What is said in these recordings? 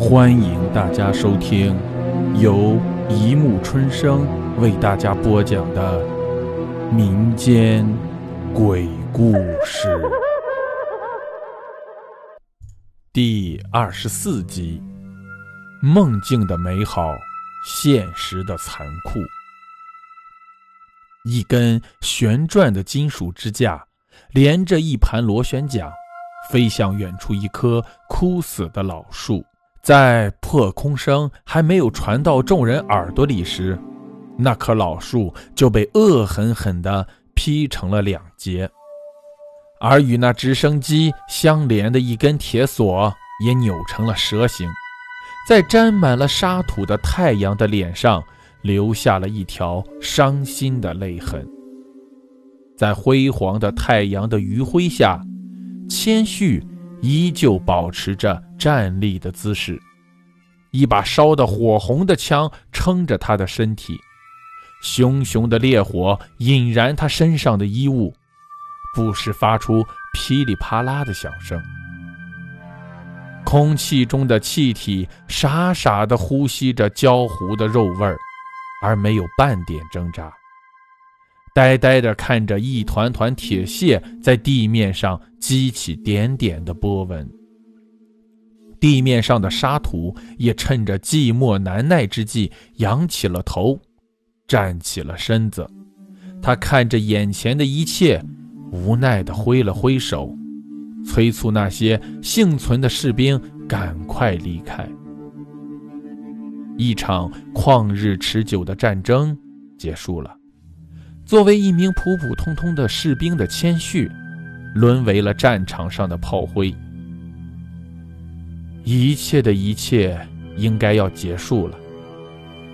欢迎大家收听由一木春生为大家播讲的民间鬼故事第二十四集：梦境的美好，现实的残酷。一根旋转的金属支架连着一盘螺旋桨，飞向远处一棵枯死的老树。在破空声还没有传到众人耳朵里时，那棵老树就被恶狠狠地劈成了两截，而与那直升机相连的一根铁索也扭成了蛇形，在沾满了沙土的太阳的脸上留下了一条伤心的泪痕。在辉煌的太阳的余晖下，千绪。依旧保持着站立的姿势，一把烧得火红的枪撑着他的身体，熊熊的烈火引燃他身上的衣物，不时发出噼里啪啦的响声。空气中的气体傻傻地呼吸着焦糊的肉味儿，而没有半点挣扎。呆呆地看着一团团铁屑在地面上激起点点的波纹，地面上的沙土也趁着寂寞难耐之际仰起了头，站起了身子。他看着眼前的一切，无奈地挥了挥手，催促那些幸存的士兵赶快离开。一场旷日持久的战争结束了。作为一名普普通通的士兵的谦逊，沦为了战场上的炮灰。一切的一切应该要结束了，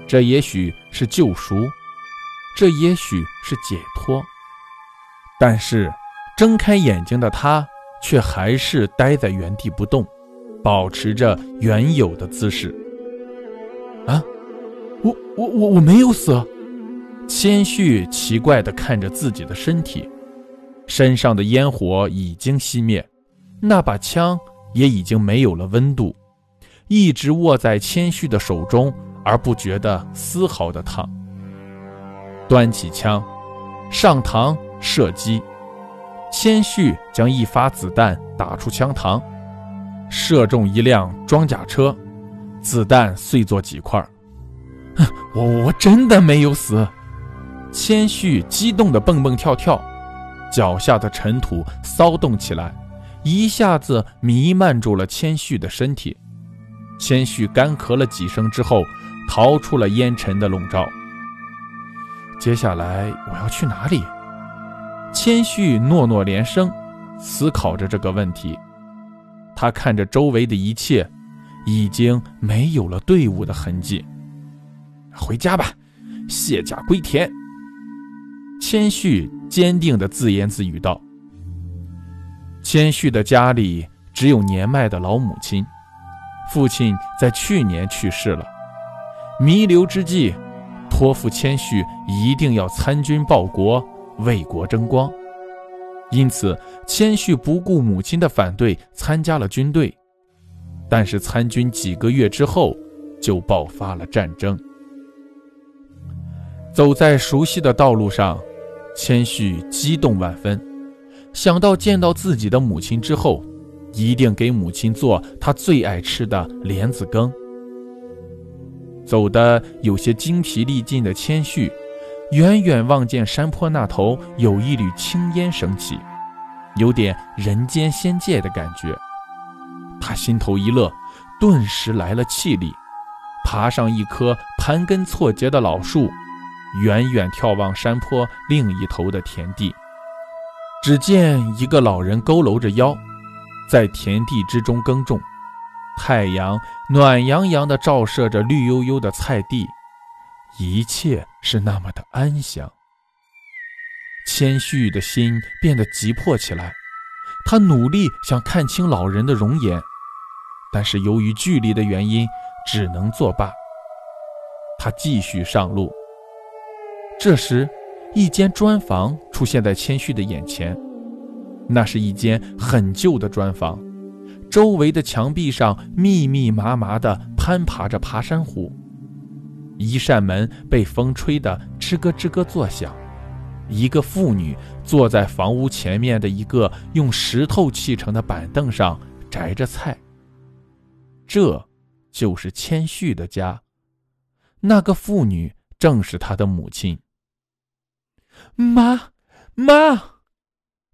这也许是救赎，这也许是解脱。但是，睁开眼睛的他却还是呆在原地不动，保持着原有的姿势。啊，我我我我没有死。千旭奇怪地看着自己的身体，身上的烟火已经熄灭，那把枪也已经没有了温度，一直握在千旭的手中，而不觉得丝毫的烫。端起枪，上膛射击，千旭将一发子弹打出枪膛，射中一辆装甲车，子弹碎作几块。我我真的没有死。千绪激动地蹦蹦跳跳，脚下的尘土骚动起来，一下子弥漫住了千绪的身体。千绪干咳了几声之后，逃出了烟尘的笼罩。接下来我要去哪里？千绪诺诺连声，思考着这个问题。他看着周围的一切，已经没有了队伍的痕迹。回家吧，卸甲归田。谦虚坚定地自言自语道：“谦虚的家里只有年迈的老母亲，父亲在去年去世了。弥留之际，托付谦虚一定要参军报国，为国争光。因此，谦虚不顾母亲的反对，参加了军队。但是，参军几个月之后，就爆发了战争。走在熟悉的道路上。”谦虚激动万分，想到见到自己的母亲之后，一定给母亲做她最爱吃的莲子羹。走的有些精疲力尽的谦虚，远远望见山坡那头有一缕青烟升起，有点人间仙界的感觉。他心头一乐，顿时来了气力，爬上一棵盘根错节的老树。远远眺望山坡另一头的田地，只见一个老人佝偻着腰，在田地之中耕种。太阳暖洋洋地照射着绿油油的菜地，一切是那么的安详。谦虚的心变得急迫起来，他努力想看清老人的容颜，但是由于距离的原因，只能作罢。他继续上路。这时，一间砖房出现在谦虚的眼前。那是一间很旧的砖房，周围的墙壁上密密麻麻地攀爬着爬山虎。一扇门被风吹得吱咯吱咯作响。一个妇女坐在房屋前面的一个用石头砌成的板凳上摘着菜。这，就是千旭的家。那个妇女正是他的母亲。妈，妈！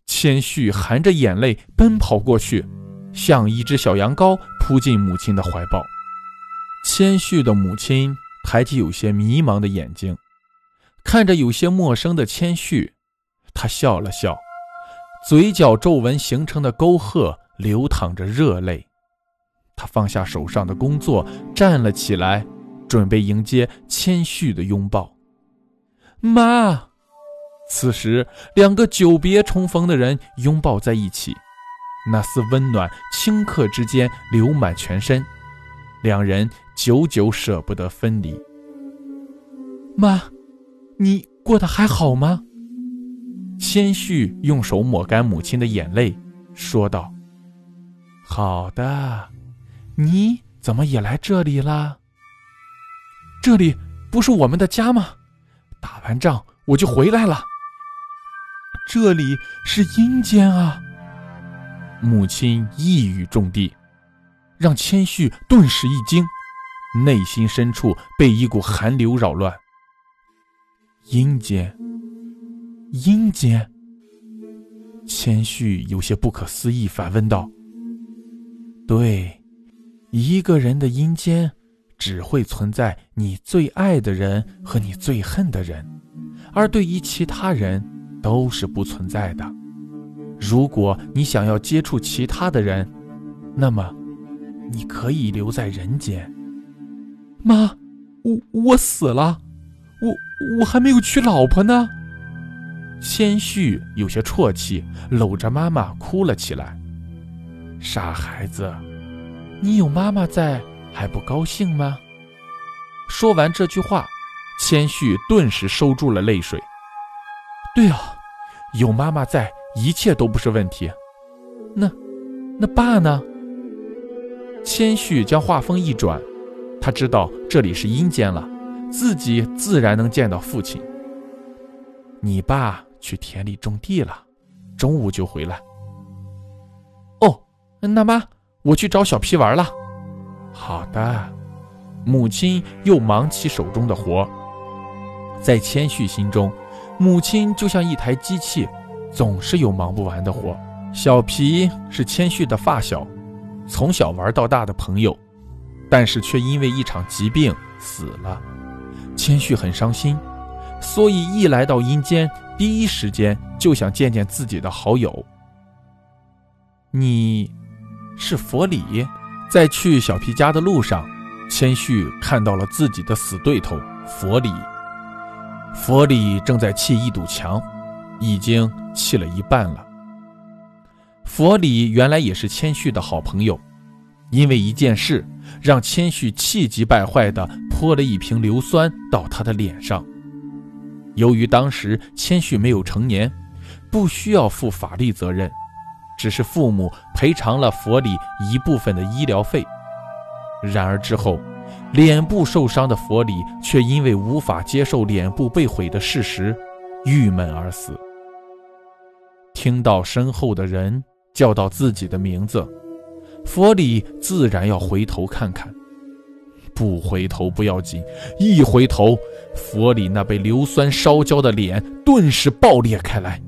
千旭含着眼泪奔跑过去，像一只小羊羔扑进母亲的怀抱。千旭的母亲抬起有些迷茫的眼睛。看着有些陌生的千旭，她笑了笑，嘴角皱纹形成的沟壑流淌着热泪。她放下手上的工作，站了起来，准备迎接千旭的拥抱。妈，此时两个久别重逢的人拥抱在一起，那丝温暖顷刻之间流满全身，两人久久舍不得分离。妈。你过得还好吗？千旭用手抹干母亲的眼泪，说道：“好的，你怎么也来这里啦？这里不是我们的家吗？打完仗我就回来了。这里是阴间啊！”母亲一语中的，让千旭顿时一惊，内心深处被一股寒流扰乱。阴间，阴间。千旭有些不可思议，反问道：“对，一个人的阴间，只会存在你最爱的人和你最恨的人，而对于其他人都是不存在的。如果你想要接触其他的人，那么你可以留在人间。”妈，我我死了。我我还没有娶老婆呢。千旭有些啜泣，搂着妈妈哭了起来。傻孩子，你有妈妈在还不高兴吗？说完这句话，千旭顿时收住了泪水。对啊，有妈妈在，一切都不是问题。那，那爸呢？千旭将话锋一转，他知道这里是阴间了。自己自然能见到父亲。你爸去田里种地了，中午就回来。哦，那妈，我去找小皮玩了。好的。母亲又忙起手中的活。在千旭心中，母亲就像一台机器，总是有忙不完的活。小皮是千旭的发小，从小玩到大的朋友，但是却因为一场疾病死了。千旭很伤心，所以一来到阴间，第一时间就想见见自己的好友。你，是佛里，在去小皮家的路上，谦旭看到了自己的死对头佛里。佛里正在砌一堵墙，已经砌了一半了。佛里原来也是千旭的好朋友，因为一件事。让千旭气急败坏地泼了一瓶硫酸到他的脸上。由于当时千旭没有成年，不需要负法律责任，只是父母赔偿了佛里一部分的医疗费。然而之后，脸部受伤的佛里却因为无法接受脸部被毁的事实，郁闷而死。听到身后的人叫到自己的名字。佛里自然要回头看看，不回头不要紧，一回头，佛里那被硫酸烧焦的脸顿时爆裂开来，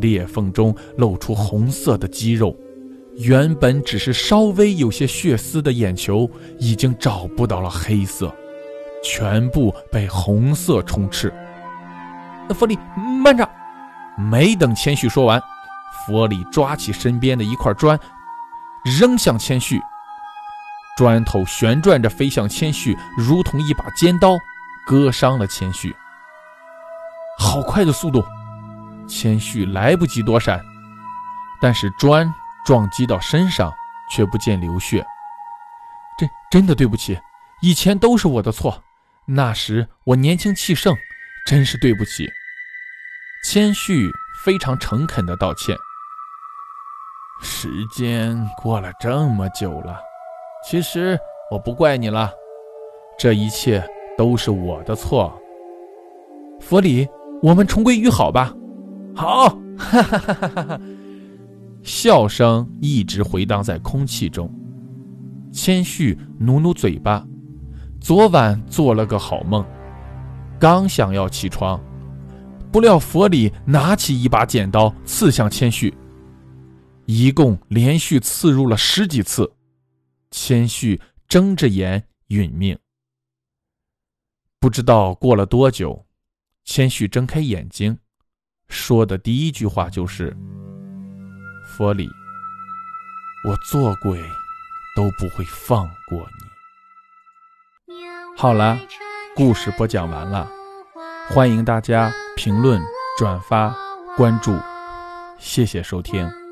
裂缝中露出红色的肌肉，原本只是稍微有些血丝的眼球已经找不到了黑色，全部被红色充斥。那佛里，慢着！没等千旭说完，佛里抓起身边的一块砖。扔向千旭，砖头旋转着飞向千旭，如同一把尖刀，割伤了千旭。好快的速度，千旭来不及躲闪，但是砖撞击到身上却不见流血。真真的对不起，以前都是我的错，那时我年轻气盛，真是对不起。千旭非常诚恳地道歉。时间过了这么久了，其实我不怪你了，这一切都是我的错。佛里，我们重归于好吧？好，哈哈哈哈哈哈！笑声一直回荡在空气中。谦虚努努嘴巴，昨晚做了个好梦，刚想要起床，不料佛里拿起一把剪刀刺向谦虚。一共连续刺入了十几次，谦虚睁着眼殒命。不知道过了多久，谦虚睁开眼睛，说的第一句话就是：“佛里，我做鬼都不会放过你。”好了，故事播讲完了，欢迎大家评论、转发、关注，谢谢收听。